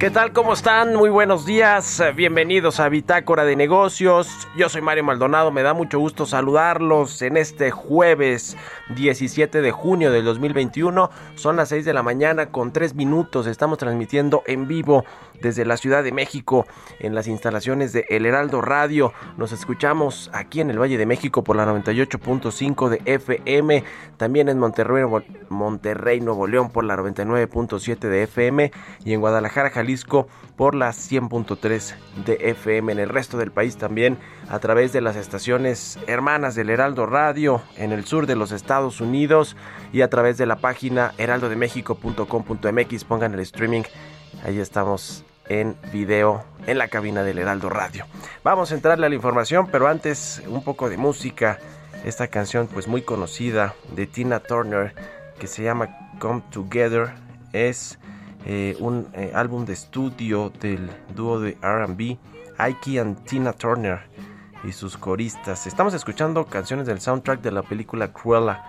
¿Qué tal? ¿Cómo están? Muy buenos días. Bienvenidos a Bitácora de Negocios. Yo soy Mario Maldonado. Me da mucho gusto saludarlos en este jueves 17 de junio del 2021. Son las 6 de la mañana con 3 minutos. Estamos transmitiendo en vivo desde la Ciudad de México en las instalaciones de El Heraldo Radio. Nos escuchamos aquí en el Valle de México por la 98.5 de FM. También en Monterrey, Monterrey, Nuevo León por la 99.7 de FM. Y en Guadalajara, Jalisco por las 100.3 de FM. En el resto del país también a través de las estaciones hermanas del Heraldo Radio en el sur de los Estados Unidos y a través de la página heraldodemexico.com.mx. Pongan el streaming. Ahí estamos en video en la cabina del Heraldo Radio. Vamos a entrarle a la información, pero antes un poco de música. Esta canción pues muy conocida de Tina Turner que se llama Come Together es eh, un eh, álbum de estudio del dúo de RB, Ike and Tina Turner y sus coristas. Estamos escuchando canciones del soundtrack de la película Cruella.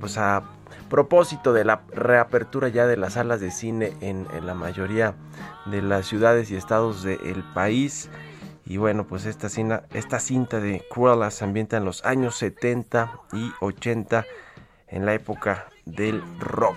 pues propósito de la reapertura ya de las salas de cine en, la mayoría de las ciudades y estados del país. Y bueno, pues esta, esta cinta de Cruella se ambienta en los años 70 y 80 en la época del rock.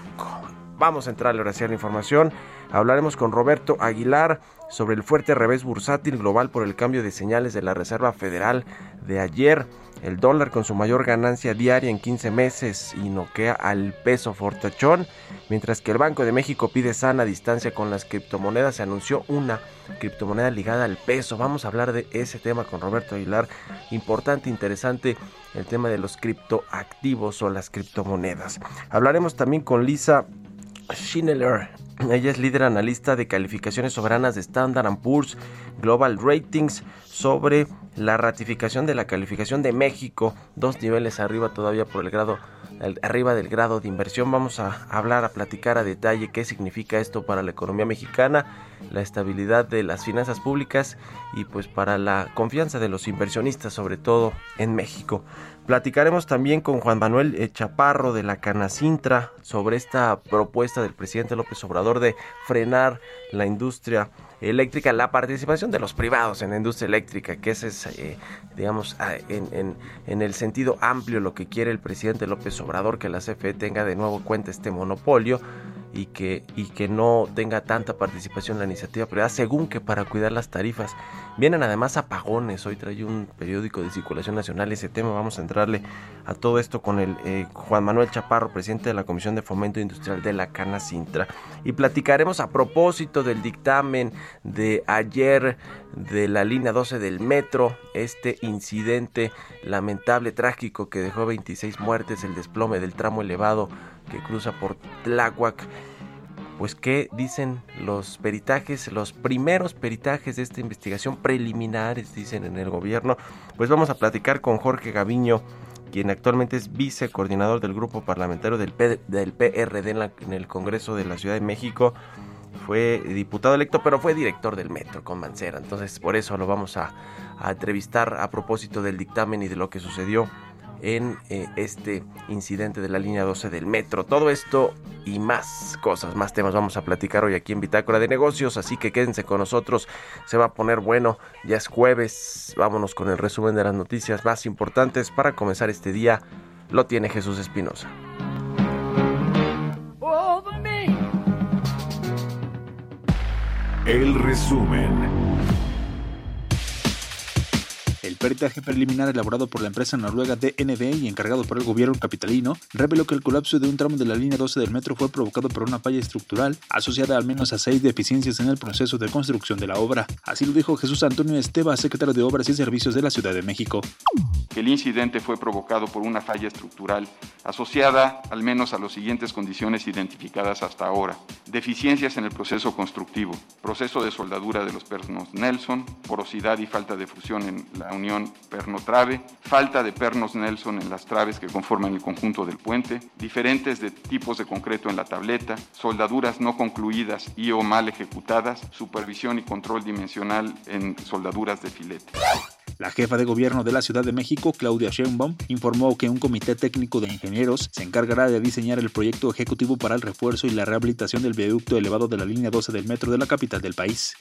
Vamos a entrar ahora hacia la información. Hablaremos con Roberto Aguilar sobre el fuerte revés bursátil global por el cambio de señales de la Reserva Federal de ayer. El dólar con su mayor ganancia diaria en 15 meses y noquea al peso fortachón, mientras que el Banco de México pide sana distancia con las criptomonedas. Se anunció una criptomoneda ligada al peso. Vamos a hablar de ese tema con Roberto Aguilar. Importante, interesante el tema de los criptoactivos o las criptomonedas. Hablaremos también con Lisa Schindler. Ella es líder analista de calificaciones soberanas de Standard Poor's Global Ratings sobre la ratificación de la calificación de México, dos niveles arriba todavía por el grado arriba del grado de inversión. Vamos a hablar, a platicar a detalle qué significa esto para la economía mexicana, la estabilidad de las finanzas públicas y pues para la confianza de los inversionistas, sobre todo en México. Platicaremos también con Juan Manuel eh, Chaparro de la Canacintra sobre esta propuesta del presidente López Obrador de frenar la industria eléctrica, la participación de los privados en la industria eléctrica, que ese es, eh, digamos, en, en, el sentido amplio lo que quiere el presidente López Obrador, que la CFE tenga de nuevo cuenta este monopolio y que, y que no tenga tanta participación en la iniciativa privada, según que para cuidar las tarifas. Vienen además apagones, hoy trae un periódico de circulación nacional ese tema, vamos a entrarle a todo esto con el eh, Juan Manuel Chaparro, presidente de la Comisión de Fomento Industrial de la Cana Sintra, y platicaremos a propósito del dictamen de ayer de la línea 12 del metro, este incidente lamentable, trágico que dejó 26 muertes, el desplome del tramo elevado que cruza por Tláhuac. Pues qué dicen los peritajes, los primeros peritajes de esta investigación preliminares, dicen en el gobierno. Pues vamos a platicar con Jorge Gaviño quien actualmente es vicecoordinador del grupo parlamentario del, PRD en, el Congreso de la Ciudad de México. Fue diputado electo, pero fue director del metro con Mancera. Entonces, por eso lo vamos a entrevistar a propósito del dictamen y de lo que sucedió en eh, este incidente de la línea 12 del metro. Todo esto y más cosas, más temas vamos a platicar hoy aquí en Bitácora de Negocios, así que quédense con nosotros, se va a poner bueno, ya es jueves, vámonos con el resumen de las noticias más importantes para comenzar este día, lo tiene Jesús Espinosa. El resumen. El peritaje preliminar elaborado por la empresa noruega DNB y encargado por el gobierno capitalino reveló que el colapso de un tramo de la línea 12 del metro fue provocado por una falla estructural asociada al menos a seis deficiencias en el proceso de construcción de la obra. Así lo dijo Jesús Antonio Esteba, secretario de Obras y Servicios de la Ciudad de México. El incidente fue provocado por una falla estructural asociada al menos a las siguientes condiciones identificadas hasta ahora. Deficiencias en el proceso constructivo, proceso de soldadura de los pernos Nelson, porosidad y falta de fusión en la unión perno-trave, falta de pernos Nelson en las traves que conforman el conjunto del puente, diferentes de tipos de concreto en la tableta, soldaduras no concluidas y o mal ejecutadas, supervisión y control dimensional en soldaduras de filete. La jefa de gobierno de la Ciudad de México, Claudia Sheinbaum, informó que un comité técnico de ingenieros se encargará de diseñar el proyecto ejecutivo para el refuerzo y la rehabilitación del viaducto elevado de la línea 12 del metro de la capital del país.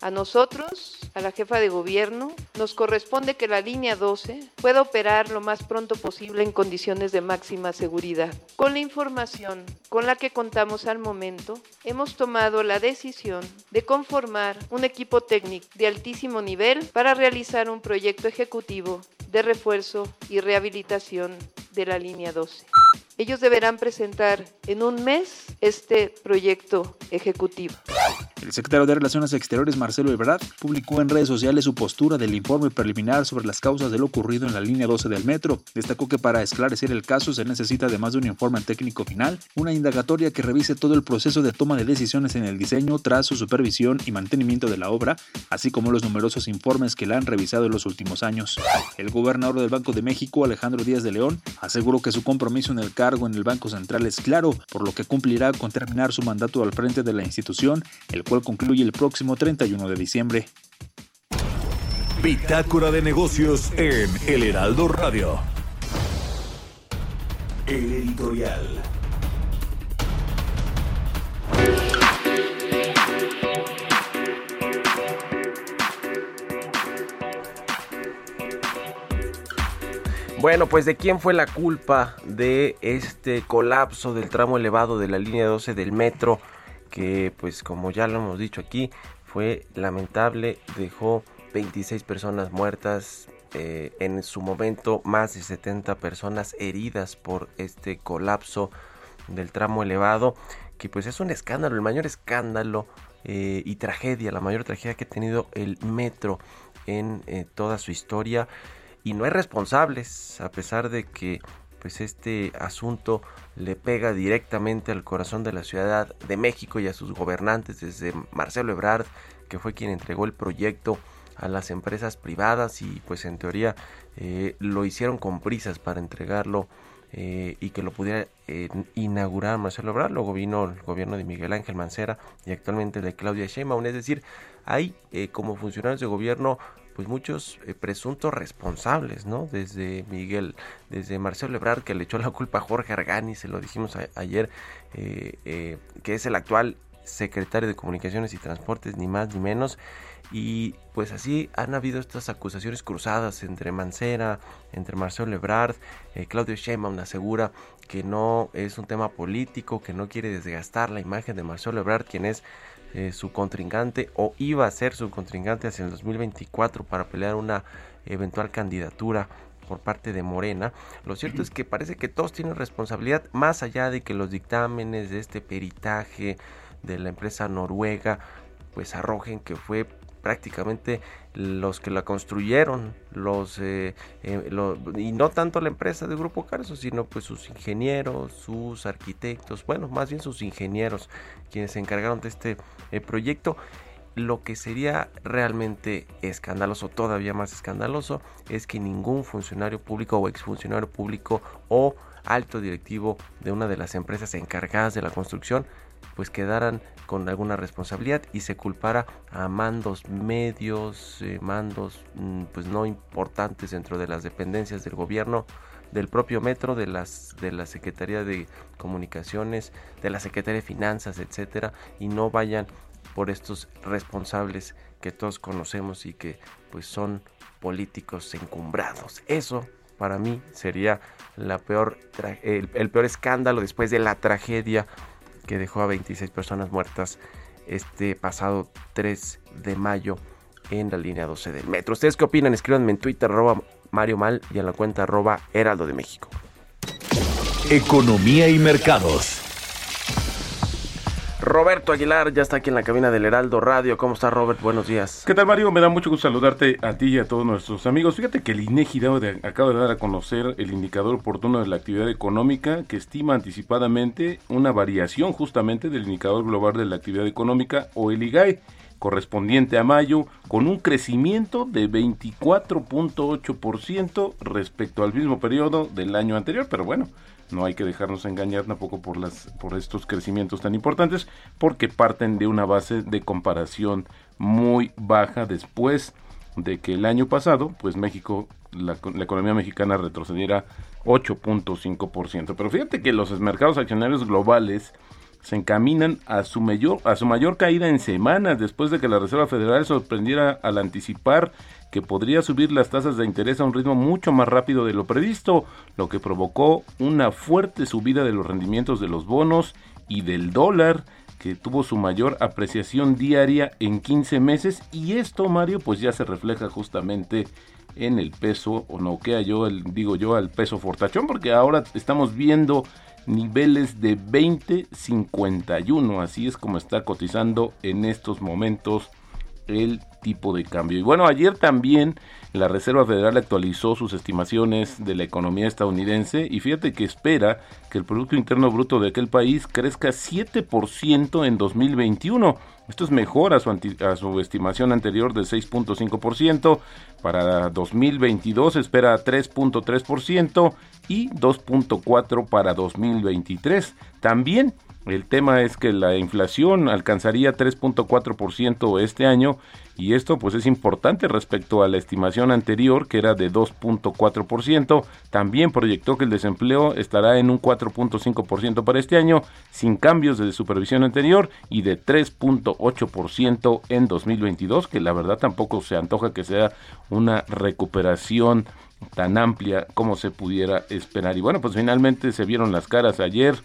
A nosotros, a la jefa de gobierno, nos corresponde que la línea 12 pueda operar lo más pronto posible en condiciones de máxima seguridad. Con la información con la que contamos al momento, hemos tomado la decisión de conformar un equipo técnico de altísimo nivel para realizar un proyecto ejecutivo de refuerzo y rehabilitación de la línea 12. Ellos deberán presentar en un mes este proyecto ejecutivo. El secretario de Relaciones Exteriores, Marcelo Ebrard, publicó en redes sociales su postura del informe preliminar sobre las causas de lo ocurrido en la línea 12 del metro. Destacó que para esclarecer el caso se necesita, además de un informe técnico final, una indagatoria que revise todo el proceso de toma de decisiones en el diseño, trazo, supervisión y mantenimiento de la obra, así como los numerosos informes que la han revisado en los últimos años. El gobernador del Banco de México, Alejandro Díaz de León, aseguró que su compromiso en el cargo en el Banco Central es claro, por lo que cumplirá con terminar su mandato al frente de la institución, el cual concluye el próximo 31 de diciembre. Bitácora de negocios en El Heraldo Radio. El editorial. Bueno, pues de quién fue la culpa de este colapso del tramo elevado de la línea 12 del metro, que pues como ya lo hemos dicho aquí, fue lamentable, dejó 26 personas muertas, eh, en su momento más de 70 personas heridas por este colapso del tramo elevado, que pues es un escándalo, el mayor escándalo eh, y tragedia, la mayor tragedia que ha tenido el metro en eh, toda su historia y no hay responsables, a pesar de que pues este asunto le pega directamente al corazón de la Ciudad de México y a sus gobernantes, desde Marcelo Ebrard, que fue quien entregó el proyecto a las empresas privadas y pues en teoría eh, lo hicieron con prisas para entregarlo eh, y que lo pudiera eh, inaugurar Marcelo Ebrard. Luego vino el gobierno de Miguel Ángel Mancera y actualmente de Claudia Sheinbaum. Es decir, hay como funcionarios de gobierno pues muchos eh, presuntos responsables, ¿no? Desde Miguel, desde Marcelo Ebrard que le echó la culpa a Jorge Argani, se lo dijimos ayer, eh, eh, que es el actual secretario de Comunicaciones y Transportes, ni más ni menos. Y pues así han habido estas acusaciones cruzadas entre Mancera, entre Marcelo Ebrard, Claudio Sheinbaum asegura que no es un tema político, que no quiere desgastar la imagen de Marcelo Ebrard, quien es eh, su contrincante o iba a ser su contrincante hacia el 2024 para pelear una eventual candidatura por parte de Morena. Lo cierto es que parece que todos tienen responsabilidad, más allá de que los dictámenes de este peritaje de la empresa noruega pues arrojen que fue prácticamente los que la construyeron, los eh, eh, y no tanto la empresa de Grupo Carso, sino pues sus ingenieros, sus arquitectos, bueno, más bien sus ingenieros, quienes se encargaron de este eh, proyecto. lo que sería realmente escandaloso, todavía más escandaloso, es que ningún funcionario público o exfuncionario público o alto directivo de una de las empresas encargadas de la construcción pues quedaran con alguna responsabilidad y se culpara a mandos medios, eh, mandos mm, pues no importantes dentro de las dependencias del gobierno, del propio metro, de las de la Secretaría de Comunicaciones, de la Secretaría de Finanzas, etcétera, y no vayan por estos responsables que todos conocemos y que pues son políticos encumbrados. Eso para mí sería la peor el, el peor escándalo después de la tragedia que dejó a 26 personas muertas este pasado 3 de mayo en la línea 12 del metro. ¿Ustedes qué opinan? Escríbanme en Twitter, arroba Mario Mal y en la cuenta arroba Heraldo de México. Economía y mercados. Roberto Aguilar ya está aquí en la cabina del Heraldo Radio. ¿Cómo está Robert? Buenos días. ¿Qué tal Mario? Me da mucho gusto saludarte a ti y a todos nuestros amigos. Fíjate que el INEGI acaba de dar a conocer el indicador oportuno de la actividad económica que estima anticipadamente una variación justamente del indicador global de la actividad económica o el IGAE correspondiente a mayo, con un crecimiento de 24.8% respecto al mismo periodo del año anterior, pero bueno, no hay que dejarnos engañar tampoco por las por estos crecimientos tan importantes porque parten de una base de comparación muy baja después de que el año pasado pues México la, economía mexicana retrocediera 8.5%. Pero fíjate que los mercados accionarios globales se encaminan a su mayor a su mayor caída en semanas después de que la Reserva Federal sorprendiera al anticipar que podría subir las tasas de interés a un ritmo mucho más rápido de lo previsto, lo que provocó una fuerte subida de los rendimientos de los bonos y del dólar, que tuvo su mayor apreciación diaria en 15 meses. Y esto Mario pues ya se refleja justamente en el peso o no queda yo el, digo yo al peso fortachón porque ahora estamos viendo niveles de 20.51 así es como está cotizando en estos momentos el tipo de cambio. Y bueno, ayer también la Reserva Federal actualizó sus estimaciones de la economía estadounidense y fíjate que espera que el Producto Interno Bruto de aquel país crezca 7% en 2021. Esto es mejor a su, a su estimación anterior de 6.5%. Para 2022 espera 3.3% y 2.4% para 2023. También el tema es que la inflación alcanzaría 3.4% este año y esto pues es importante respecto a la estimación anterior que era de 2.4%. También proyectó que el desempleo estará en un 4.5% para este año sin cambios de supervisión anterior y de 3.8% en 2022 que la verdad tampoco se antoja que sea una recuperación tan amplia como se pudiera esperar. Y bueno, pues finalmente se vieron las caras ayer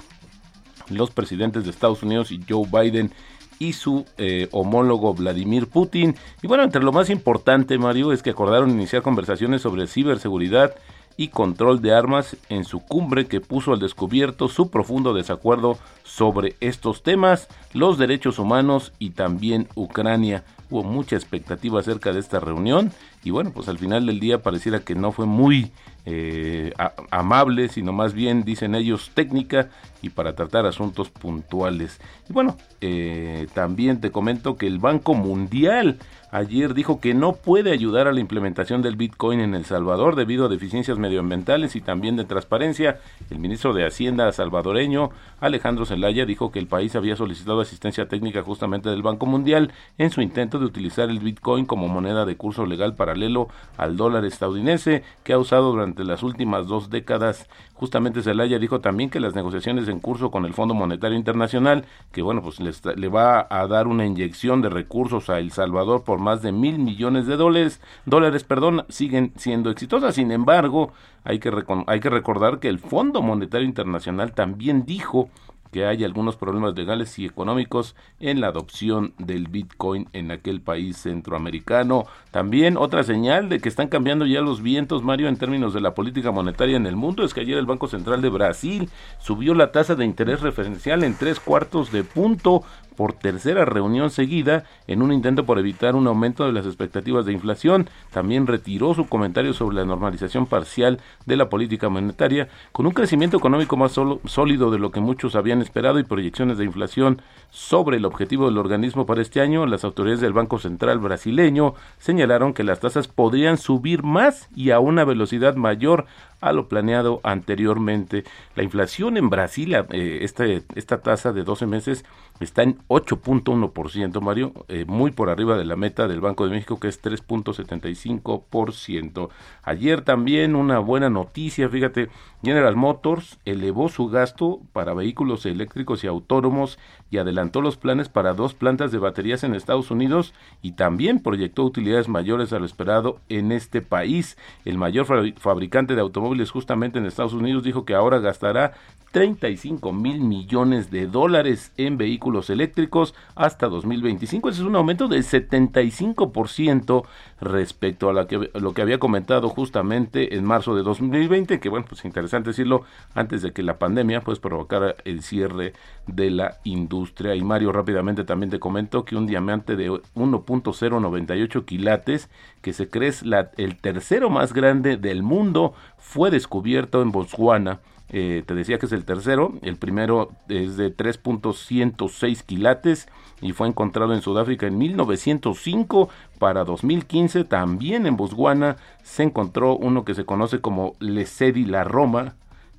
los presidentes de Estados Unidos y Joe Biden y su eh, homólogo Vladimir Putin. Y bueno, entre lo más importante, Mario, es que acordaron iniciar conversaciones sobre ciberseguridad y control de armas en su cumbre que puso al descubierto su profundo desacuerdo sobre estos temas, los derechos humanos y también Ucrania. Hubo mucha expectativa acerca de esta reunión y bueno, pues al final del día pareciera que no fue muy eh, amable, sino más bien, dicen ellos, técnica y para tratar asuntos puntuales. Y bueno, eh, también te comento que el Banco Mundial ayer dijo que no puede ayudar a la implementación del Bitcoin en El Salvador debido a deficiencias medioambientales y también de transparencia. El ministro de Hacienda salvadoreño, Alejandro Zelaya, dijo que el país había solicitado asistencia técnica justamente del Banco Mundial en su intento de utilizar el Bitcoin como moneda de curso legal paralelo al dólar estadounidense que ha usado durante las últimas dos décadas. Justamente Zelaya dijo también que las negociaciones en curso con el Fondo Monetario Internacional, que bueno, pues le va a dar una inyección de recursos a El Salvador por más de mil millones de dólares, dólares perdón, siguen siendo exitosas. Sin embargo, hay que, hay que recordar que el Fondo Monetario Internacional también dijo que hay algunos problemas legales y económicos en la adopción del Bitcoin en aquel país centroamericano. También otra señal de que están cambiando ya los vientos, Mario, en términos de la política monetaria en el mundo, es que ayer el Banco Central de Brasil subió la tasa de interés referencial en tres cuartos de punto por tercera reunión seguida en un intento por evitar un aumento de las expectativas de inflación. También retiró su comentario sobre la normalización parcial de la política monetaria, con un crecimiento económico más sólido de lo que muchos habían esperado y proyecciones de inflación sobre el objetivo del organismo para este año. Las autoridades del Banco Central brasileño señalaron que las tasas podrían subir más y a una velocidad mayor a lo planeado anteriormente. La inflación en Brasil, eh, esta, esta tasa de 12 meses está en 8.1%, Mario, eh, muy por arriba de la meta del Banco de México que es 3.75%. Ayer también una buena noticia, fíjate, General Motors elevó su gasto para vehículos eléctricos y autónomos y adelantó los planes para dos plantas de baterías en Estados Unidos y también proyectó utilidades mayores a lo esperado en este país. El mayor fabricante de automóviles justamente en Estados Unidos dijo que ahora gastará 35 mil millones de dólares en vehículos eléctricos hasta 2025. Ese es un aumento del 75% respecto a lo que, lo que había comentado justamente en marzo de 2020, que bueno, pues interesante decirlo, antes de que la pandemia pues provocara el cierre de la industria. Y Mario rápidamente también te comentó que un diamante de 1.098 quilates, que se cree es el tercero más grande del mundo, fue descubierto en Botswana eh, te decía que es el tercero, el primero es de 3.106 quilates y fue encontrado en Sudáfrica en 1905. Para 2015 también en Botswana se encontró uno que se conoce como Lesedi la Roma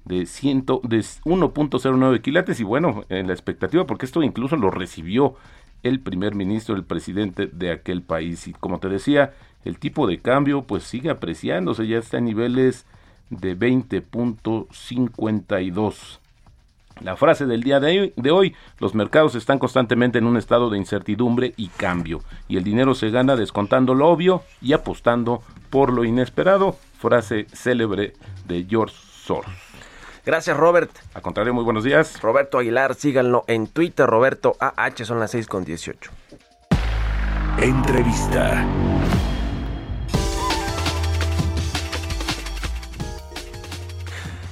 de, de 1.09 quilates y bueno, en la expectativa porque esto incluso lo recibió el primer ministro, el presidente de aquel país y como te decía, el tipo de cambio pues sigue apreciándose, ya está en niveles de 20.52. La frase del día de hoy, los mercados están constantemente en un estado de incertidumbre y cambio, y el dinero se gana descontando lo obvio y apostando por lo inesperado, frase célebre de George Soros. Gracias, Robert. A contrario, muy buenos días. Roberto Aguilar, síganlo en Twitter, Roberto AH, son las 6 con 18. Entrevista.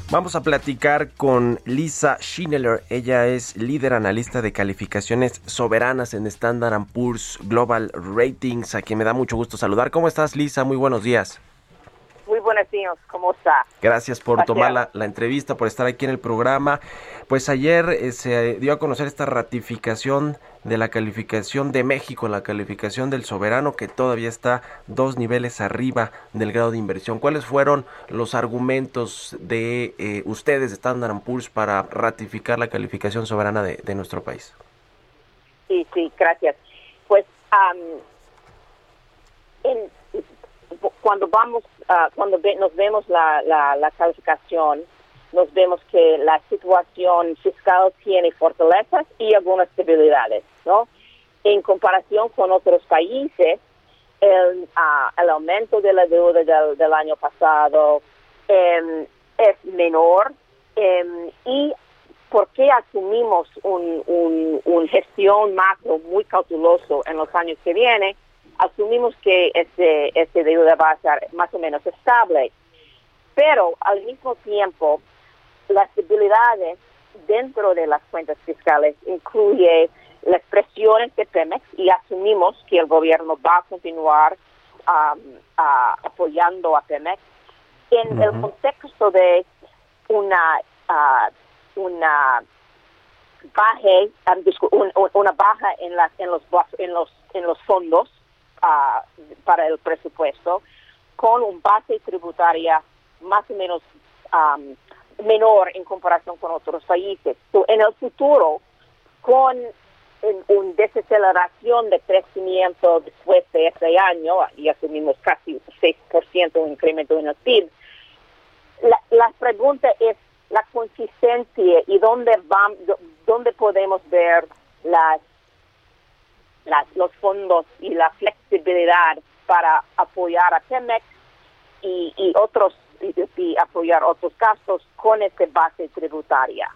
Vamos a platicar con Lisa Schindler. Ella es líder analista de calificaciones soberanas en Standard Poor's Global Ratings, a quien me da mucho gusto saludar. ¿Cómo estás, Lisa? Muy buenos días. Muy buenos días, ¿cómo está? Gracias por tomar la, entrevista, por estar aquí en el programa. Pues ayer eh, se dio a conocer esta ratificación de la calificación de México, la calificación del soberano, que todavía está dos niveles arriba del grado de inversión. ¿Cuáles fueron los argumentos de eh, ustedes, Standard Poor's, para ratificar la calificación soberana de, nuestro país? Sí, sí, gracias. Pues en, cuando vamos, uh, cuando nos vemos la, calificación, nos vemos que la situación fiscal tiene fortalezas y algunas debilidades, ¿no? En comparación con otros países, el, el aumento de la deuda del, año pasado um, es menor um, y porque asumimos un, un, un gestión macro muy cauteloso en los años que vienen, asumimos que ese, ese deuda va a ser más o menos estable. Pero al mismo tiempo, las debilidades dentro de las cuentas fiscales incluye las presiones de Pemex y asumimos que el gobierno va a continuar apoyando a Pemex en el contexto de una una baja una baja en las en los en los en los fondos para el presupuesto con un base tributaria más o menos menor en comparación con otros países. en el futuro, con una desaceleración de crecimiento después de este año, y asumimos casi un 6% un incremento en el PIB, la, la pregunta es la consistencia y dónde, vamos, dónde podemos ver las los fondos y la flexibilidad para apoyar a Pemex y, y otros y, apoyar otros gastos con esta base tributaria.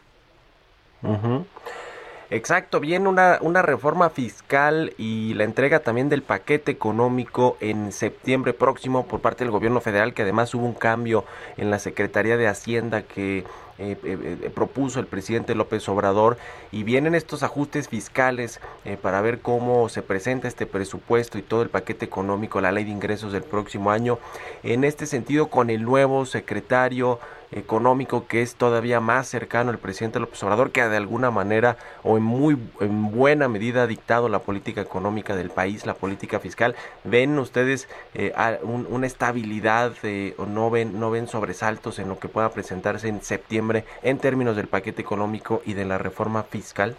Exacto, viene una, una reforma fiscal y la entrega también del paquete económico en septiembre próximo por parte del gobierno federal, que además hubo un cambio en la Secretaría de Hacienda que eh, eh, propuso el presidente López Obrador y vienen estos ajustes fiscales para ver cómo se presenta este presupuesto y todo el paquete económico, la ley de ingresos del próximo año. En este sentido, con el nuevo secretario económico que es todavía más cercano al presidente López Obrador, que de alguna manera o en muy en buena medida ha dictado la política económica del país, la política fiscal. ¿Ven ustedes eh, una estabilidad eh, o no ven, no ven sobresaltos en lo que pueda presentarse en septiembre en términos del paquete económico y de la reforma fiscal?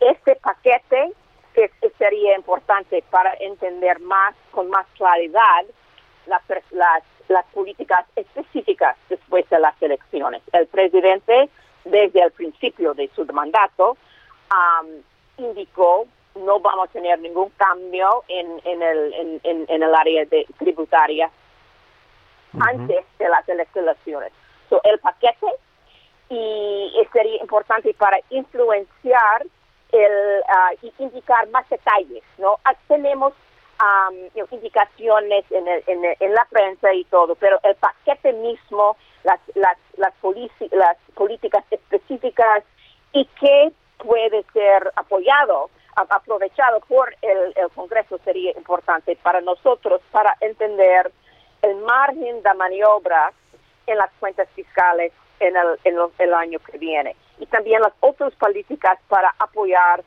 Este paquete sería importante para entender más, con más claridad, las, las las políticas específicas después de las elecciones. El presidente, desde el principio de su mandato, indicó no vamos a tener ningún cambio en, en, el, en, en el área de tributaria antes de las elecciones. el paquete y sería importante para influenciar el uh, y indicar más detalles, ¿no? Tenemos indicaciones en, en, la prensa y todo, pero el paquete mismo, las, las, las, las políticas específicas y que puede ser apoyado, aprovechado por el, el, Congreso sería importante para nosotros para entender el margen de maniobra en las cuentas fiscales en el, en el año que viene. Y también las otras políticas para apoyar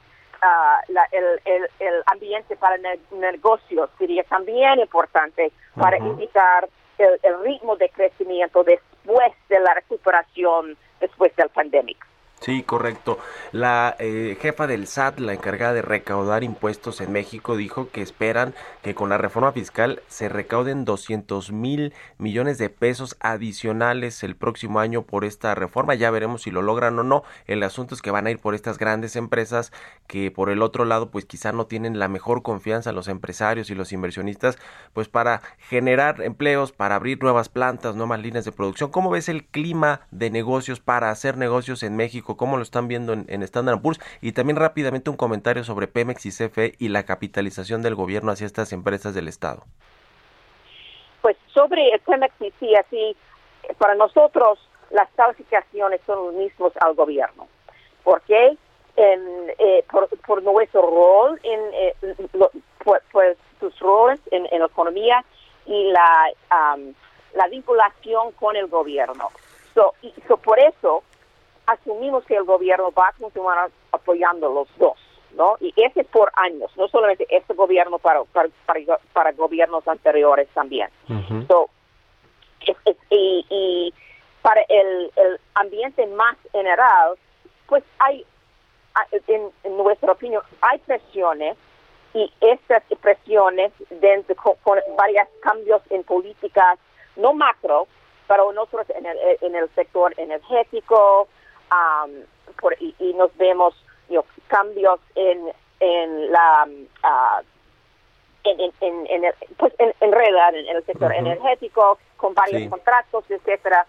el, ambiente para negocios sería también importante para indicar el, el, ritmo de crecimiento después de la recuperación después del pandemia. Sí, correcto. La eh, jefa del SAT, la encargada de recaudar impuestos en México, dijo que esperan que con la reforma fiscal se recauden 200 mil millones de pesos adicionales el próximo año por esta reforma. Ya veremos si lo logran o no. El asunto es que van a ir por estas grandes empresas que por el otro lado pues quizá no tienen la mejor confianza los empresarios y los inversionistas pues para generar empleos, para abrir nuevas plantas, nuevas líneas de producción. ¿Cómo ves el clima de negocios para hacer negocios en México? Cómo lo están viendo en, Standard Poor's y también rápidamente un comentario sobre Pemex y CFE y la capitalización del gobierno hacia estas empresas del Estado. Pues sobre Pemex y CFE, para nosotros las calificaciones son los mismos al gobierno. ¿Por qué? Eh, por, nuestro rol en eh, pues sus roles en, la economía y la la vinculación con el gobierno. y por eso asumimos que el gobierno va a continuar apoyando los dos, ¿no? Y ese por años, no solamente este gobierno, para, para, para, gobiernos anteriores también. y, para el, el, ambiente más general, pues hay, en, nuestra opinión, hay presiones y estas presiones dentro, con, con varios cambios en políticas, no macro, pero nosotros en el, en el sector energético, por, y, nos vemos cambios en, en la uh, en, en, en, el, pues en, en realidad en, el sector energético con varios contratos etcétera.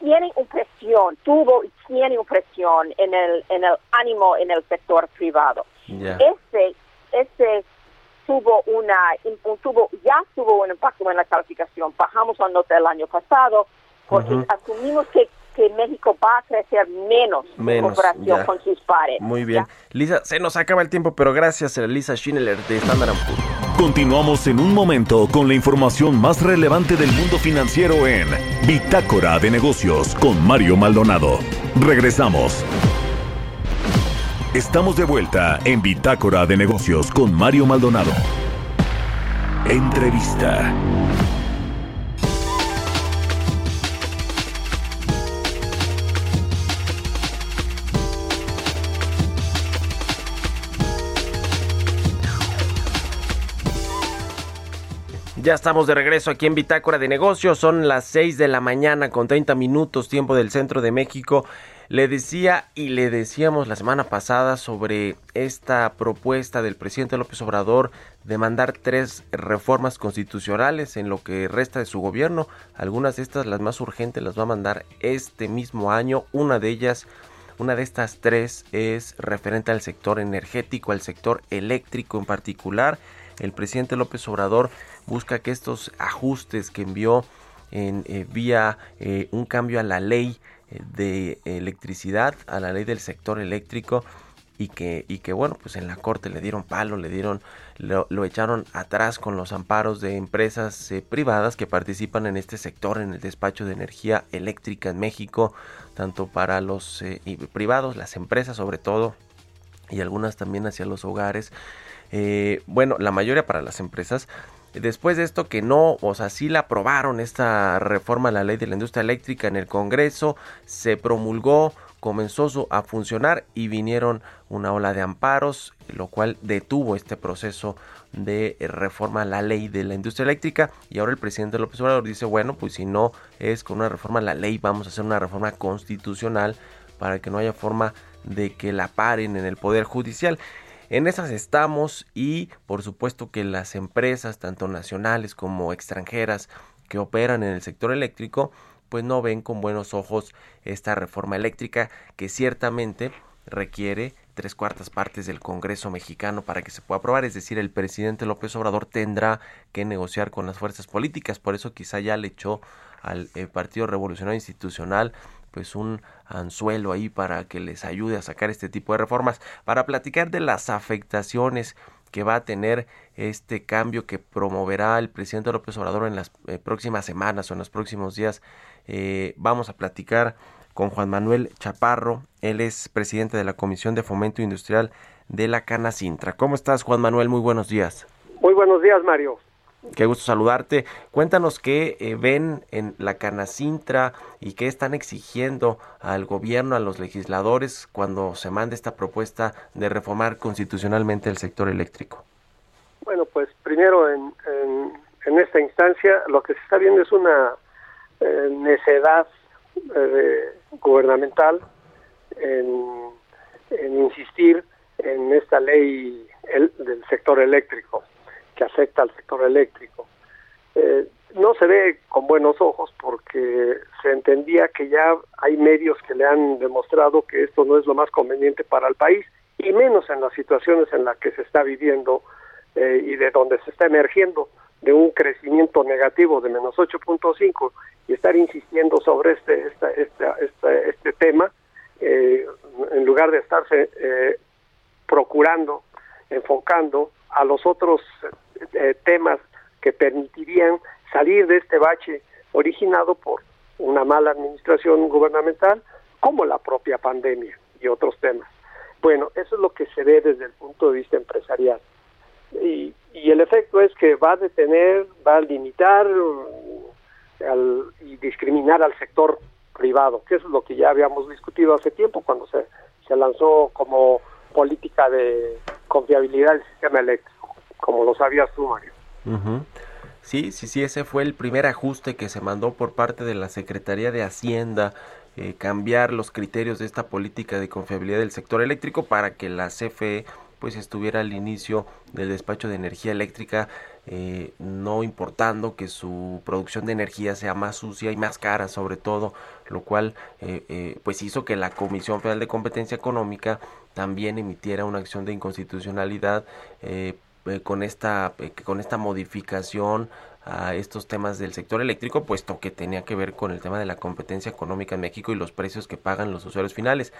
Tiene una presión tuvo y tiene una presión en el en el ánimo en el sector privado. Este este tuvo una tuvo ya tuvo un impacto en la calificación. Bajamos la nota el año pasado porque asumimos que que México va a crecer menos, en comparación con sus pares. Muy bien. Lisa, se nos acaba el tiempo, pero gracias a Lisa Schindler de Standard Poor's. Continuamos en un momento con la información más relevante del mundo financiero en Bitácora de Negocios con Mario Maldonado. Regresamos. Estamos de vuelta en Bitácora de Negocios con Mario Maldonado. Entrevista. Ya estamos de regreso aquí en Bitácora de Negocios. Son las 6 de la mañana con 30 minutos tiempo del centro de México. Le decía y le decíamos la semana pasada sobre esta propuesta del presidente López Obrador de mandar tres reformas constitucionales en lo que resta de su gobierno. Algunas de estas, las más urgentes, las va a mandar este mismo año. Una de ellas, una de estas tres es referente al sector energético, al sector eléctrico en particular. El presidente López Obrador busca que estos ajustes que envió en vía un cambio a la ley de electricidad, a la ley del sector eléctrico y que, y que bueno, pues en la corte le dieron palo, le dieron, lo, echaron atrás con los amparos de empresas eh, privadas que participan en este sector, en el despacho de energía eléctrica en México, tanto para los eh, privados, las empresas sobre todo, y algunas también hacia los hogares. Eh, bueno, la mayoría para las empresas. Después de esto que no, o sea, sí la aprobaron esta reforma a la ley de la industria eléctrica en el Congreso, se promulgó comenzó a funcionar y vinieron una ola de amparos, lo cual detuvo este proceso de reforma a la ley de la industria eléctrica y ahora el presidente López Obrador dice, bueno, pues si no es con una reforma a la ley, vamos a hacer una reforma constitucional para que no haya forma de que la paren en el Poder Judicial. En esas estamos y por supuesto que las empresas, tanto nacionales como extranjeras, que operan en el sector eléctrico, pues no ven con buenos ojos esta reforma eléctrica que ciertamente requiere tres cuartas partes del Congreso mexicano para que se pueda aprobar, es decir, el presidente López Obrador tendrá que negociar con las fuerzas políticas, por eso quizá ya le echó al eh, Partido Revolucionario Institucional pues un anzuelo ahí para que les ayude a sacar este tipo de reformas, para platicar de las afectaciones que va a tener este cambio que promoverá el presidente López Obrador en las eh, próximas semanas o en los próximos días eh, vamos a platicar con Juan Manuel Chaparro. Él es presidente de la Comisión de Fomento Industrial de la Cana Sintra. ¿Cómo estás, Juan Manuel? Muy buenos días. Muy buenos días, Mario. Qué gusto saludarte. Cuéntanos qué eh, ven en la Canacintra y qué están exigiendo al gobierno, a los legisladores, cuando se mande esta propuesta de reformar constitucionalmente el sector eléctrico. Bueno, pues primero en, en esta instancia lo que se está viendo es una eh, necedad eh, gubernamental en, insistir en esta ley del sector eléctrico, que afecta al sector eléctrico. Eh, no se ve con buenos ojos porque se entendía que ya hay medios que le han demostrado que esto no es lo más conveniente para el país y menos en las situaciones en las que se está viviendo y de donde se está emergiendo de un crecimiento negativo de menos 8.5 y estar insistiendo sobre este, este, este tema, eh, en lugar de estarse eh, procurando, enfocando a los otros eh, temas que permitirían salir de este bache originado por una mala administración gubernamental, como la propia pandemia y otros temas. Bueno, eso es lo que se ve desde el punto de vista empresarial. Y, y el efecto es que va a detener, va a limitar y discriminar al sector privado, que eso es lo que ya habíamos discutido hace tiempo cuando se, se lanzó como política de confiabilidad del sistema eléctrico, como lo sabías tú, Mario. Sí, sí, sí, ese fue el primer ajuste que se mandó por parte de la Secretaría de Hacienda, eh, cambiar los criterios de esta política de confiabilidad del sector eléctrico para que la CFE pues estuviera al inicio del despacho de energía eléctrica, eh, no importando que su producción de energía sea más sucia y más cara sobre todo, lo cual eh, eh, pues hizo que la Comisión Federal de Competencia Económica también emitiera una acción de inconstitucionalidad con esta con esta modificación a estos temas del sector eléctrico, puesto que tenía que ver con el tema de la competencia económica en México y los precios que pagan los usuarios finales.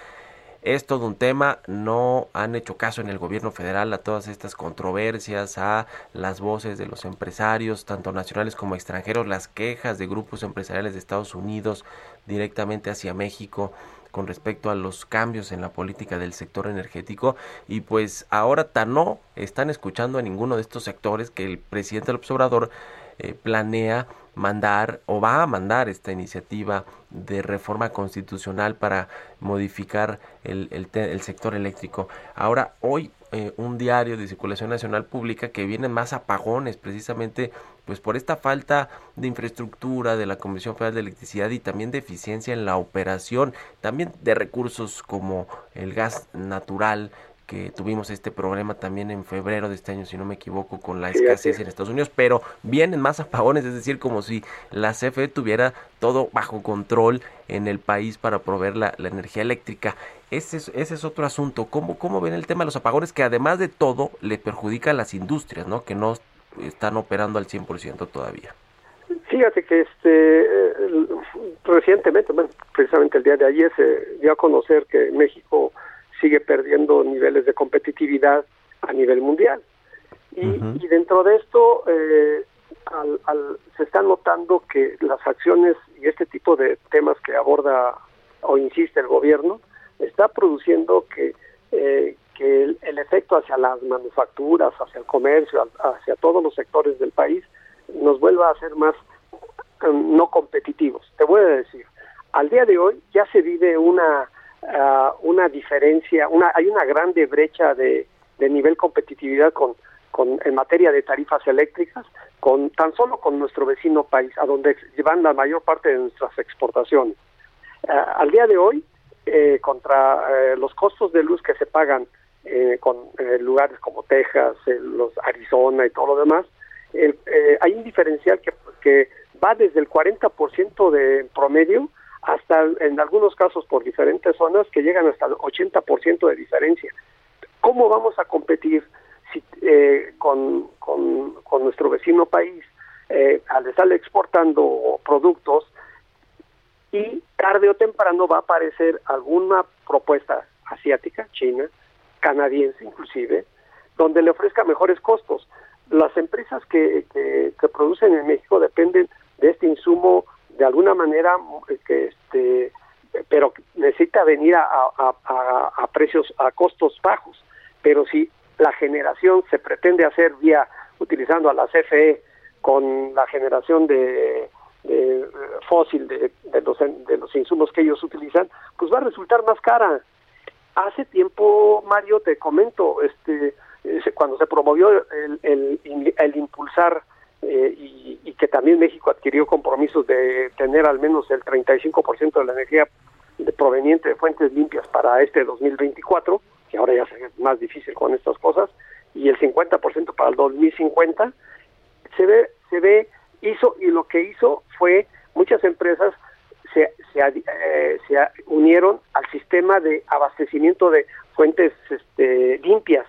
Es todo un tema, no han hecho caso en el gobierno federal a todas estas controversias, a las voces de los empresarios, tanto nacionales como extranjeros, las quejas de grupos empresariales de Estados Unidos directamente hacia México con respecto a los cambios en la política del sector energético y pues ahora tan no están escuchando a ninguno de estos sectores que el presidente López Obrador eh, planea mandar o va a mandar esta iniciativa de reforma constitucional para modificar el, el, sector eléctrico. Ahora, hoy eh, un diario de circulación nacional publica que vienen más apagones precisamente pues por esta falta de infraestructura de la Comisión Federal de Electricidad y también de eficiencia en la operación, también de recursos como el gas natural que tuvimos este problema también en febrero de este año, si no me equivoco, con la escasez en Estados Unidos, pero vienen más apagones, es decir, como si la CFE tuviera todo bajo control en el país para proveer la, energía eléctrica. Ese es, ese es otro asunto. ¿Cómo, ¿Cómo ven el tema de los apagones que además de todo le perjudica a las industrias, ¿no? que no están operando al 100% todavía? Fíjate que este recientemente, bueno, precisamente el día de ayer se dio a conocer que México sigue perdiendo niveles de competitividad a nivel mundial. Y, dentro de esto eh, se está notando que las acciones y este tipo de temas que aborda o insiste el gobierno está produciendo que, eh, que el, efecto hacia las manufacturas, hacia el comercio, hacia todos los sectores del país nos vuelva a ser más um, no competitivos. Te voy a decir, al día de hoy ya se vive una uh, una diferencia, una hay una grande brecha de, de nivel competitividad con con, en materia de tarifas eléctricas, con tan solo con nuestro vecino país, a donde llevan la mayor parte de nuestras exportaciones. Eh, al día de hoy, eh, contra eh, los costos de luz que se pagan con lugares como Texas, los Arizona y todo lo demás, hay un diferencial que, que va desde el 40% de promedio hasta en algunos casos por diferentes zonas que llegan hasta el 80% de diferencia. ¿Cómo vamos a competir eh, con, con, nuestro vecino país eh, al estar exportando productos y tarde o temprano va a aparecer alguna propuesta asiática, china, canadiense inclusive, donde le ofrezca mejores costos. Las empresas que, que, producen en México dependen de este insumo de alguna manera que este pero necesita venir a, a, a, precios a costos bajos pero si la generación se pretende hacer vía utilizando a la CFE con la generación de, fósil de, los, de los insumos que ellos utilizan, pues va a resultar más cara. Hace tiempo, Mario, te comento, este, cuando se promovió el, el, impulsar eh, y, y, que también México adquirió compromisos de tener al menos el 35% de la energía de, proveniente de fuentes limpias para este 2024, que ahora ya es más difícil con estas cosas, y el 50% para el 2050, se ve, se ve, hizo, y lo que hizo fue, muchas empresas se, se, eh, se unieron al sistema de abastecimiento de fuentes este, limpias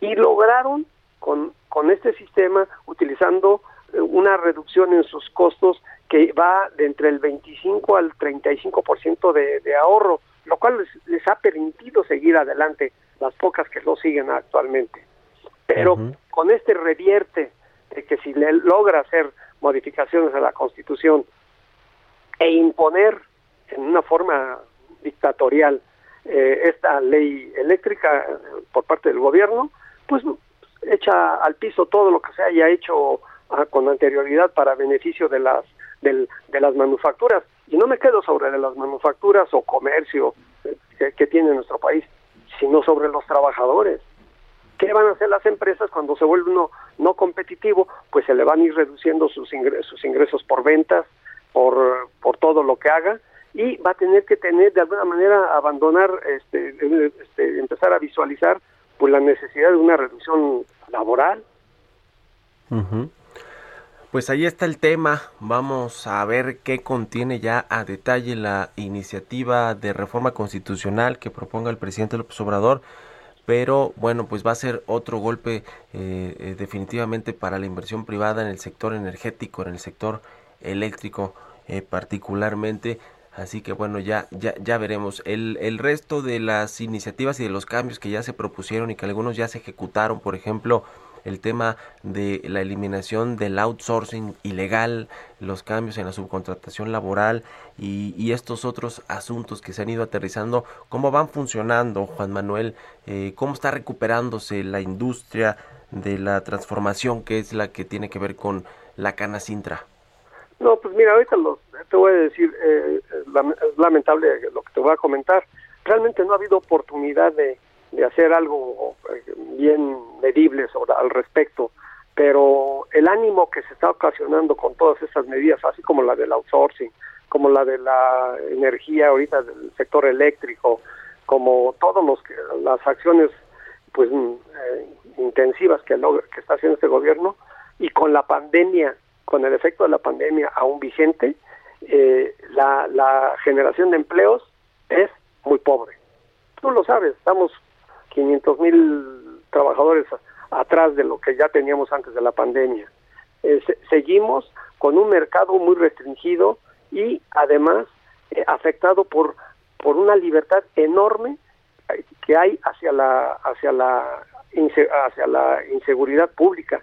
y lograron con, con este sistema, utilizando eh, una reducción en sus costos que va de entre el 25 al 35% de, de ahorro lo cual les, ha permitido seguir adelante las pocas que lo siguen actualmente. Pero con este revierte de que si le logra hacer modificaciones a la Constitución e imponer en una forma dictatorial eh, esta ley eléctrica eh, por parte del gobierno, pues echa al piso todo lo que se haya hecho ah, con anterioridad para beneficio de las del, de las manufacturas. Y no me quedo sobre las manufacturas o comercio que, que tiene nuestro país, sino sobre los trabajadores. ¿Qué van a hacer las empresas cuando se vuelve uno no competitivo? Pues se le van a ir reduciendo sus ingresos, sus ingresos por ventas, por, por todo lo que haga, y va a tener que tener de alguna manera abandonar, este, este, empezar a visualizar pues la necesidad de una reducción laboral. Pues ahí está el tema. Vamos a ver qué contiene ya a detalle la iniciativa de reforma constitucional que proponga el presidente López Obrador. Pero bueno, pues va a ser otro golpe eh, eh, definitivamente para la inversión privada en el sector energético, en el sector eléctrico eh, particularmente. Así que bueno, ya, ya, ya veremos. El, el resto de las iniciativas y de los cambios que ya se propusieron y que algunos ya se ejecutaron, por ejemplo, el tema de la eliminación del outsourcing ilegal, los cambios en la subcontratación laboral y, estos otros asuntos que se han ido aterrizando, cómo van funcionando, Juan Manuel, eh, cómo está recuperándose la industria de la transformación que es la que tiene que ver con la cana Sintra. No, pues mira, ahorita te voy a decir, eh, es lamentable lo que te voy a comentar. Realmente no ha habido oportunidad de, de hacer algo eh, bien medible al respecto, pero el ánimo que se está ocasionando con todas estas medidas, así como la del outsourcing, como la de la energía ahorita del sector eléctrico, como todas las acciones pues mm, eh, intensivas que está haciendo este gobierno y con la pandemia, con el efecto de la pandemia aún vigente, eh, la, generación de empleos es muy pobre. Tú lo sabes, estamos 500 mil trabajadores atrás de lo que ya teníamos antes de la pandemia. Eh, seguimos con un mercado muy restringido y además eh, afectado por, por una libertad enorme que hay hacia la, hacia la, hacia la inseguridad pública.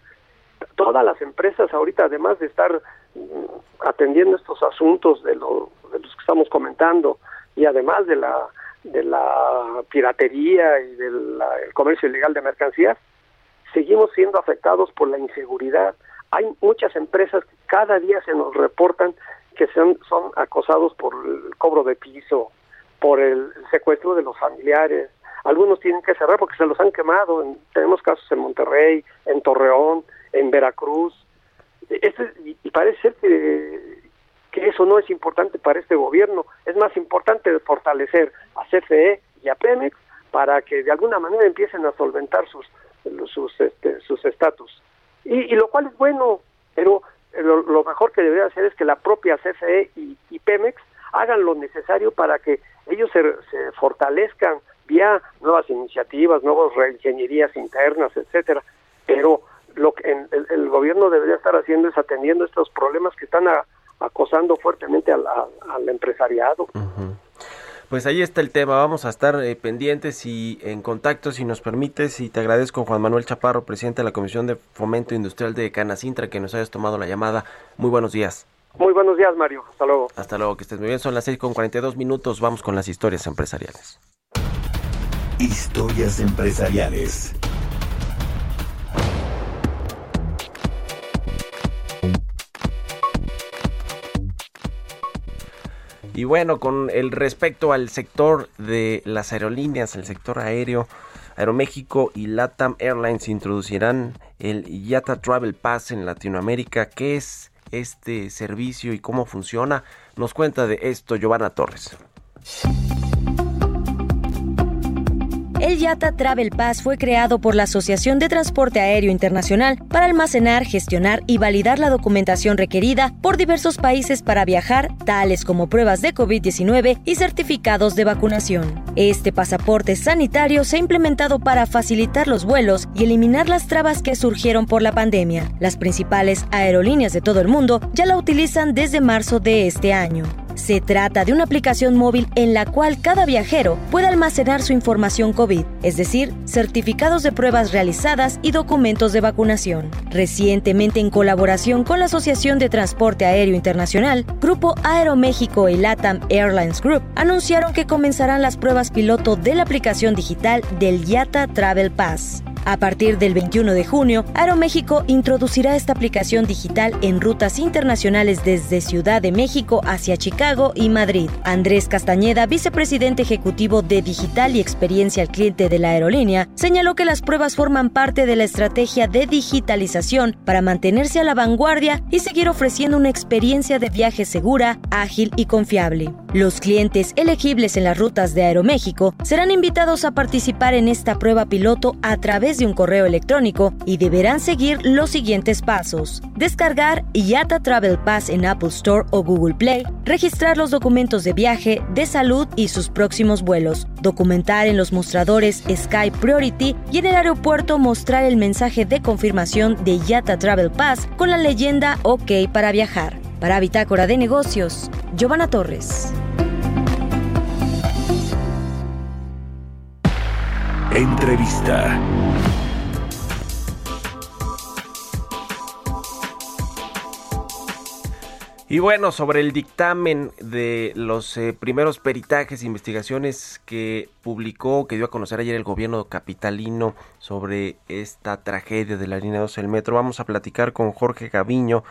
Todas las empresas ahorita, además de estar mm, atendiendo estos asuntos de, lo, de los que estamos comentando y además de la de la piratería y del comercio ilegal de mercancías, seguimos siendo afectados por la inseguridad. Hay muchas empresas que cada día se nos reportan que son, son acosados por el cobro de piso, por el, secuestro de los familiares. Algunos tienen que cerrar porque se los han quemado. tenemos casos en Monterrey, en Torreón, en Veracruz. Este, y, parece ser que, eso no es importante para este gobierno. Es más importante fortalecer a CFE y a Pemex para que de alguna manera empiecen a solventar sus sus este, sus estatus. Y, lo cual es bueno, pero lo, mejor que debería hacer es que la propia CFE y, Pemex hagan lo necesario para que ellos se, se fortalezcan vía nuevas iniciativas, nuevas reingenierías internas, etcétera. Pero lo que el, gobierno debería estar haciendo es atendiendo estos problemas que están acosando fuertemente al, al empresariado. Pues ahí está el tema, vamos a estar eh, pendientes y en contacto si nos permites y te agradezco Juan Manuel Chaparro, presidente de la Comisión de Fomento Industrial de Canacintra, que nos hayas tomado la llamada. Muy buenos días. Muy buenos días Mario, hasta luego. Hasta luego, que estés muy bien, son las 6 con 42 minutos, vamos con las historias empresariales. Historias empresariales. Y bueno, con el respecto al sector de las aerolíneas, el sector aéreo, Aeroméxico y LATAM Airlines introducirán el YATA Travel Pass en Latinoamérica. ¿Qué es este servicio y cómo funciona? Nos cuenta de esto Giovanna Torres. El YATA Travel Pass fue creado por la Asociación de Transporte Aéreo Internacional para almacenar, gestionar y validar la documentación requerida por diversos países para viajar, tales como pruebas de COVID-19 y certificados de vacunación. Este pasaporte sanitario se ha implementado para facilitar los vuelos y eliminar las trabas que surgieron por la pandemia. Las principales aerolíneas de todo el mundo ya la utilizan desde marzo de este año. Se trata de una aplicación móvil en la cual cada viajero puede almacenar su información COVID, es decir, certificados de pruebas realizadas y documentos de vacunación. Recientemente, en colaboración con la Asociación de Transporte Aéreo Internacional, Grupo Aeroméxico y LATAM Airlines Group anunciaron que comenzarán las pruebas piloto de la aplicación digital del YATA Travel Pass. A partir del 21 de junio, Aeroméxico introducirá esta aplicación digital en rutas internacionales desde Ciudad de México hacia Chicago y Madrid. Andrés Castañeda, vicepresidente ejecutivo de Digital y Experiencia al Cliente de la aerolínea, señaló que las pruebas forman parte de la estrategia de digitalización para mantenerse a la vanguardia y seguir ofreciendo una experiencia de viaje segura, ágil y confiable. Los clientes elegibles en las rutas de Aeroméxico serán invitados a participar en esta prueba piloto a través de un correo electrónico y deberán seguir los siguientes pasos. Descargar IATA Travel Pass en Apple Store o Google Play, registrar los documentos de viaje, de salud y sus próximos vuelos, documentar en los mostradores Sky Priority y en el aeropuerto mostrar el mensaje de confirmación de IATA Travel Pass con la leyenda OK para viajar. Para Bitácora de Negocios, Giovanna Torres. Entrevista. Y bueno, sobre el dictamen de los eh, primeros peritajes e investigaciones que publicó, que dio a conocer ayer el gobierno capitalino sobre esta tragedia de la línea 12 del metro, vamos a platicar con Jorge Gaviño,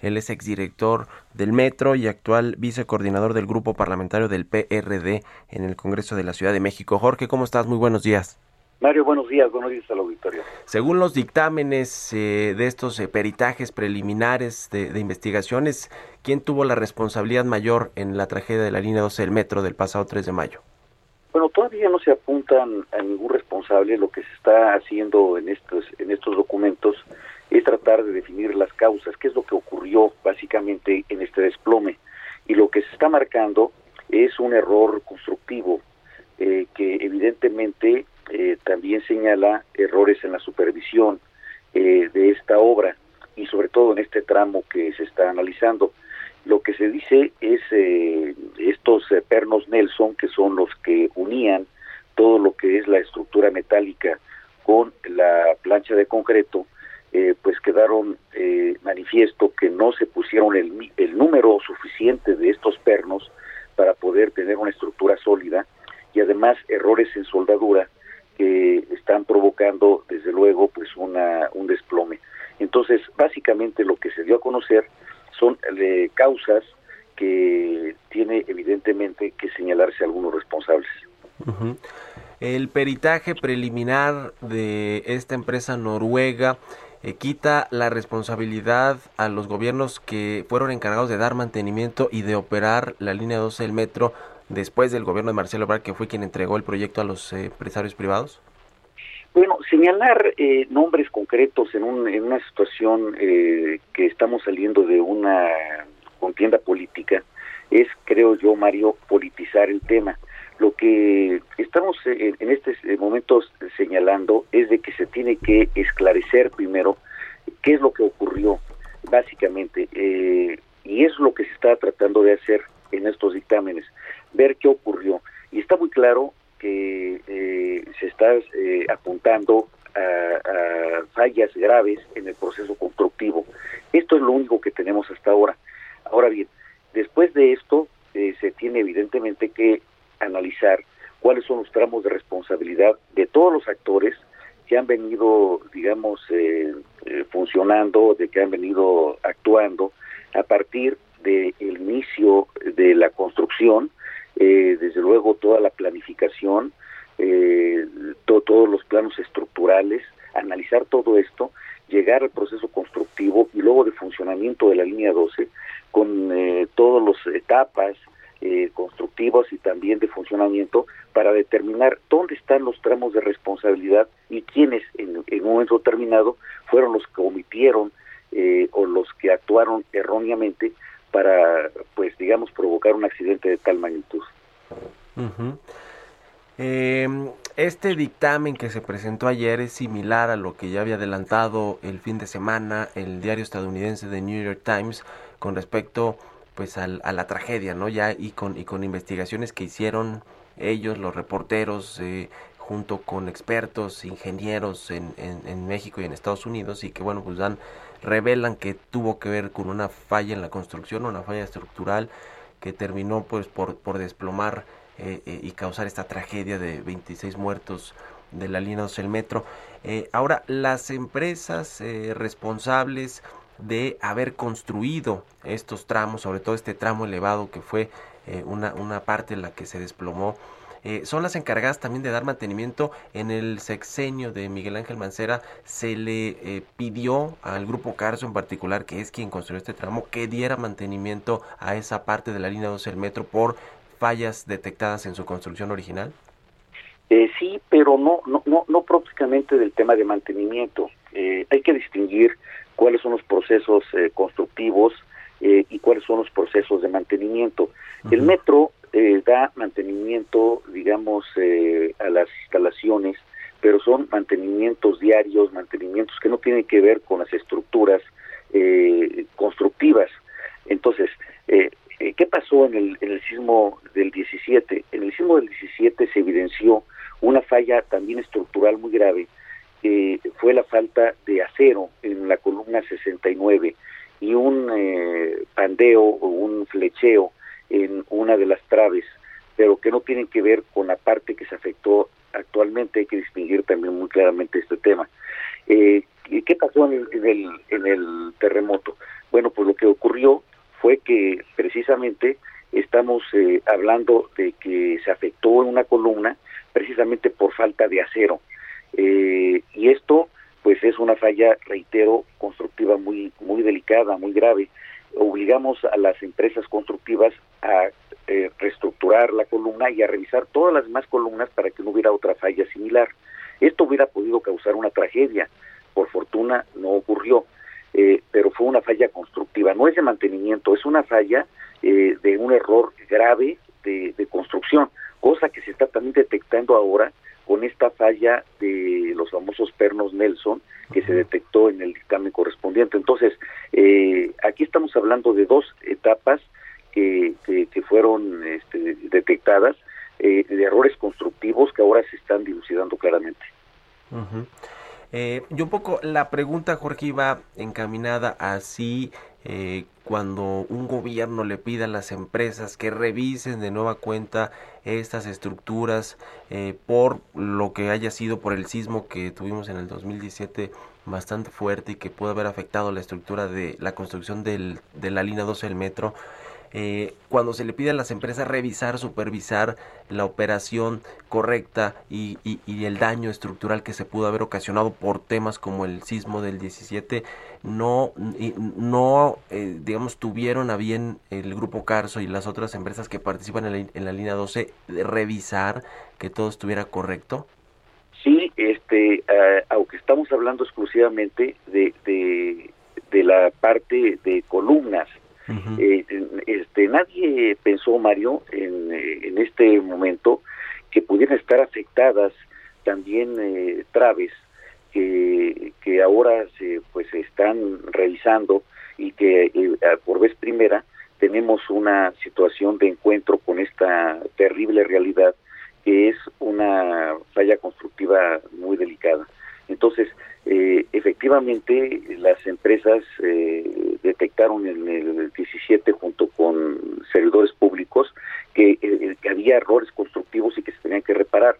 él es exdirector del Metro y actual vicecoordinador del grupo parlamentario del PRD en el Congreso de la Ciudad de México. Jorge, ¿cómo estás? Muy buenos días. Mario, buenos días, buenos días al auditorio. Según los dictámenes eh, de estos eh, peritajes preliminares de, investigaciones, ¿quién tuvo la responsabilidad mayor en la tragedia de la línea 12 del metro del pasado 3 de mayo? Bueno, todavía no se apuntan a ningún responsable. Lo que se está haciendo en estos, en estos documentos es tratar de definir las causas, qué es lo que ocurrió básicamente en este desplome. Y lo que se está marcando es un error constructivo eh, que evidentemente eh, también señala errores en la supervisión eh, de esta obra. y sobre todo en este tramo que se está analizando. Lo que se dice es eh, estos eh, pernos Nelson, que son los que unían todo lo que es la estructura metálica con la plancha de concreto, eh, pues quedaron manifiesto que no se pusieron el, el número suficiente de estos pernos para poder tener una estructura sólida y además errores en soldadura que están provocando desde luego pues una, un desplome. Entonces, básicamente lo que se dio a conocer son eh, causas que tiene evidentemente que señalarse algunos responsables. El peritaje preliminar de esta empresa noruega eh, quita la responsabilidad a los gobiernos que fueron encargados de dar mantenimiento y de operar la línea 12 del metro después del gobierno de Marcelo Ebrard, que fue quien entregó el proyecto a los eh, empresarios privados? Bueno, señalar eh, nombres concretos en, un, en una situación eh, que estamos saliendo de una contienda política es, creo yo, Mario, politizar el tema. Lo que estamos en, en estos momentos señalando es de que se tiene que esclarecer primero qué es lo que ocurrió, básicamente, y es lo que se está tratando de hacer en estos dictámenes ver qué ocurrió. Y está muy claro que eh, se está eh, apuntando a, fallas graves en el proceso constructivo. Esto es lo único que tenemos hasta ahora. Ahora bien, después de esto eh, se tiene evidentemente que analizar cuáles son los tramos de responsabilidad de todos los actores que han venido, digamos, funcionando, de que han venido actuando a partir del inicio de la construcción eh, desde luego toda la planificación, eh, todos los planos estructurales, analizar todo esto, llegar al proceso constructivo y luego de funcionamiento de la línea 12 con eh, todas las etapas eh, constructivas y también de funcionamiento para determinar dónde están los tramos de responsabilidad y quiénes en, en un momento determinado fueron los que omitieron o los que actuaron erróneamente para, pues, digamos, provocar un accidente de tal magnitud. Em, este dictamen que se presentó ayer es similar a lo que ya había adelantado el fin de semana el diario estadounidense The New York Times con respecto pues a la tragedia, ¿no? Ya y con y con investigaciones que hicieron ellos, los reporteros, eh, junto con expertos, ingenieros en, en, México y en Estados Unidos y que bueno pues dan revelan que tuvo que ver con una falla en la construcción, una falla estructural que terminó pues por, por desplomar eh, eh, y causar esta tragedia de 26 muertos de la línea 12 del metro. Eh, ahora, las empresas responsables de haber construido estos tramos, sobre todo este tramo elevado que fue una, una parte en la que se desplomó, eh, son las encargadas también de dar mantenimiento. En el sexenio de Miguel Ángel Mancera se le eh, pidió al grupo Carso en particular, que es quien construyó este tramo, que diera mantenimiento a esa parte de la línea 12 del metro por fallas detectadas en su construcción original. Eh, sí, pero no, no, no, no prácticamente del tema de mantenimiento. hay que distinguir cuáles son los procesos constructivos y cuáles son los procesos de mantenimiento. El metro eh, da mantenimiento, digamos, eh, a las instalaciones, pero son mantenimientos diarios, mantenimientos que no tienen que ver con las estructuras eh, constructivas. Entonces, ¿qué pasó en el, en el sismo del 17? En el sismo del 17 se evidenció una falla también estructural muy grave, que fue la falta de acero en la columna 69 y un pandeo o un flecheo en una de las traves, pero que no tienen que ver con la parte que se afectó actualmente. Hay que distinguir también muy claramente este tema. Eh, ¿Qué pasó en el, en, el, terremoto? Bueno, pues lo que ocurrió fue que precisamente estamos eh, hablando de que se afectó en una columna precisamente por falta de acero. Eh, y esto pues es una falla, reitero, constructiva muy, muy delicada, muy grave, obligamos a las empresas constructivas a eh, reestructurar la columna y a revisar todas las demás columnas para que no hubiera otra falla similar. Esto hubiera podido causar una tragedia, por fortuna no ocurrió, eh, pero fue una falla constructiva, no es de mantenimiento, es una falla eh, de un error grave de, de construcción, cosa que se está también detectando ahora con esta falla de los famosos pernos Nelson que se detectó en el dictamen correspondiente. Entonces, eh, aquí estamos hablando de dos etapas que, que, fueron este, detectadas, eh, de errores constructivos que ahora se están dilucidando claramente. Eh, y un poco la pregunta, Jorge, iba encaminada así eh, cuando un gobierno le pida a las empresas que revisen de nueva cuenta estas estructuras eh, por lo que haya sido por el sismo que tuvimos en el 2017 bastante fuerte y que puede haber afectado la estructura de la construcción del, de la línea 12 del metro eh, cuando se le pide a las empresas revisar, supervisar la operación correcta y, el daño estructural que se pudo haber ocasionado por temas como el sismo del 17, no, no eh, digamos, tuvieron a bien el Grupo Carso y las otras empresas que participan en la, línea 12 de revisar que todo estuviera correcto? Sí, este, eh, aunque estamos hablando exclusivamente de la parte de columnas, eh, este, nadie pensó, Mario, en, eh, en, este momento que pudieran estar afectadas también eh, traves que, que ahora se pues están revisando y que por vez primera tenemos una situación de encuentro con esta terrible realidad que es una falla constructiva muy delicada. Entonces, eh, efectivamente, las empresas eh, detectaron en el 17 junto con servidores públicos que, eh, que, había errores constructivos y que se tenían que reparar,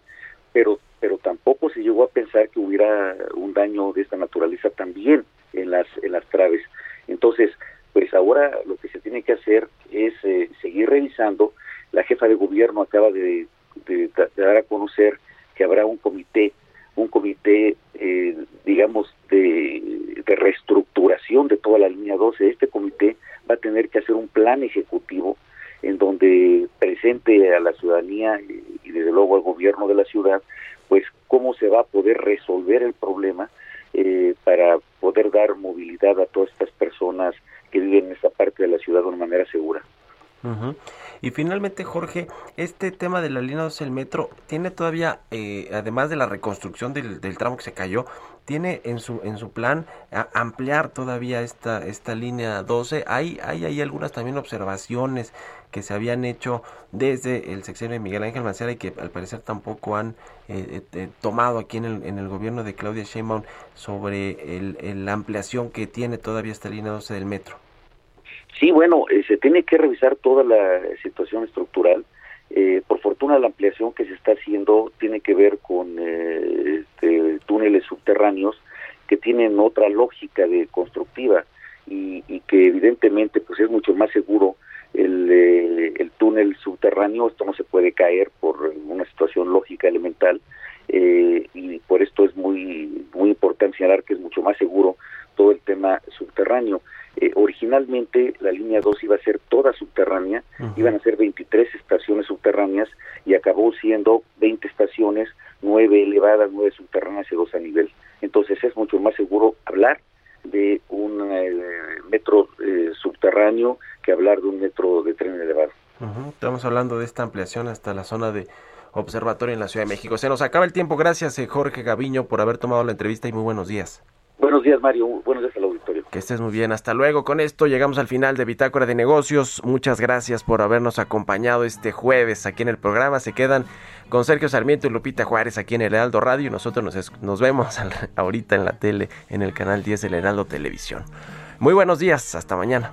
pero pero tampoco se llegó a pensar que hubiera un daño de esta naturaleza también en las en las traves. Entonces, pues ahora lo que se tiene que hacer es seguir revisando. La jefa de gobierno acaba de dar a conocer que habrá un comité un comité, eh, digamos, de, reestructuración de toda la línea 12. Este comité va a tener que hacer un plan ejecutivo en donde presente a la ciudadanía y, desde luego al gobierno de la ciudad, pues cómo se va a poder resolver el problema eh, para poder dar movilidad a todas estas personas que viven en esta parte de la ciudad de una manera segura. Y finalmente, Jorge, este tema de la línea 12 del metro tiene todavía, eh, además de la reconstrucción del, tramo que se cayó, tiene en su en su plan ampliar todavía esta esta línea 12. Hay hay hay algunas también observaciones que se habían hecho desde el sexenio de Miguel Ángel Mancera y que al parecer tampoco han eh, eh, tomado aquí en el, gobierno de Claudia Sheinbaum sobre la ampliación que tiene todavía esta línea 12 del metro. Sí, bueno, eh, se tiene que revisar toda la situación estructural. Eh, por fortuna la ampliación que se está haciendo tiene que ver con eh, este, túneles subterráneos que tienen otra lógica de constructiva y, que evidentemente pues es mucho más seguro el, el, túnel subterráneo. Esto no se puede caer por una situación lógica elemental y por esto es muy muy importante señalar que es mucho más seguro todo el tema subterráneo. Eh, originalmente la línea 2 iba a ser toda subterránea, iban a ser 23 estaciones subterráneas y acabó siendo 20 estaciones, 9 elevadas, 9 subterráneas y 2 a nivel. Entonces es mucho más seguro hablar de un eh, metro eh, subterráneo que hablar de un metro de tren elevado. Estamos hablando de esta ampliación hasta la zona de observatorio en la Ciudad de México. Se nos acaba el tiempo. Gracias, Jorge Gaviño, por haber tomado la entrevista y muy buenos días. Buenos días, Mario. Buenos días al auditorio. Que estés muy bien. Hasta luego. Con esto llegamos al final de Bitácora de Negocios. Muchas gracias por habernos acompañado este jueves aquí en el programa. Se quedan con Sergio Sarmiento y Lupita Juárez aquí en el Heraldo Radio. Nosotros nos, nos vemos ahorita en la tele, en el canal 10 del Heraldo Televisión. Muy buenos días. Hasta mañana.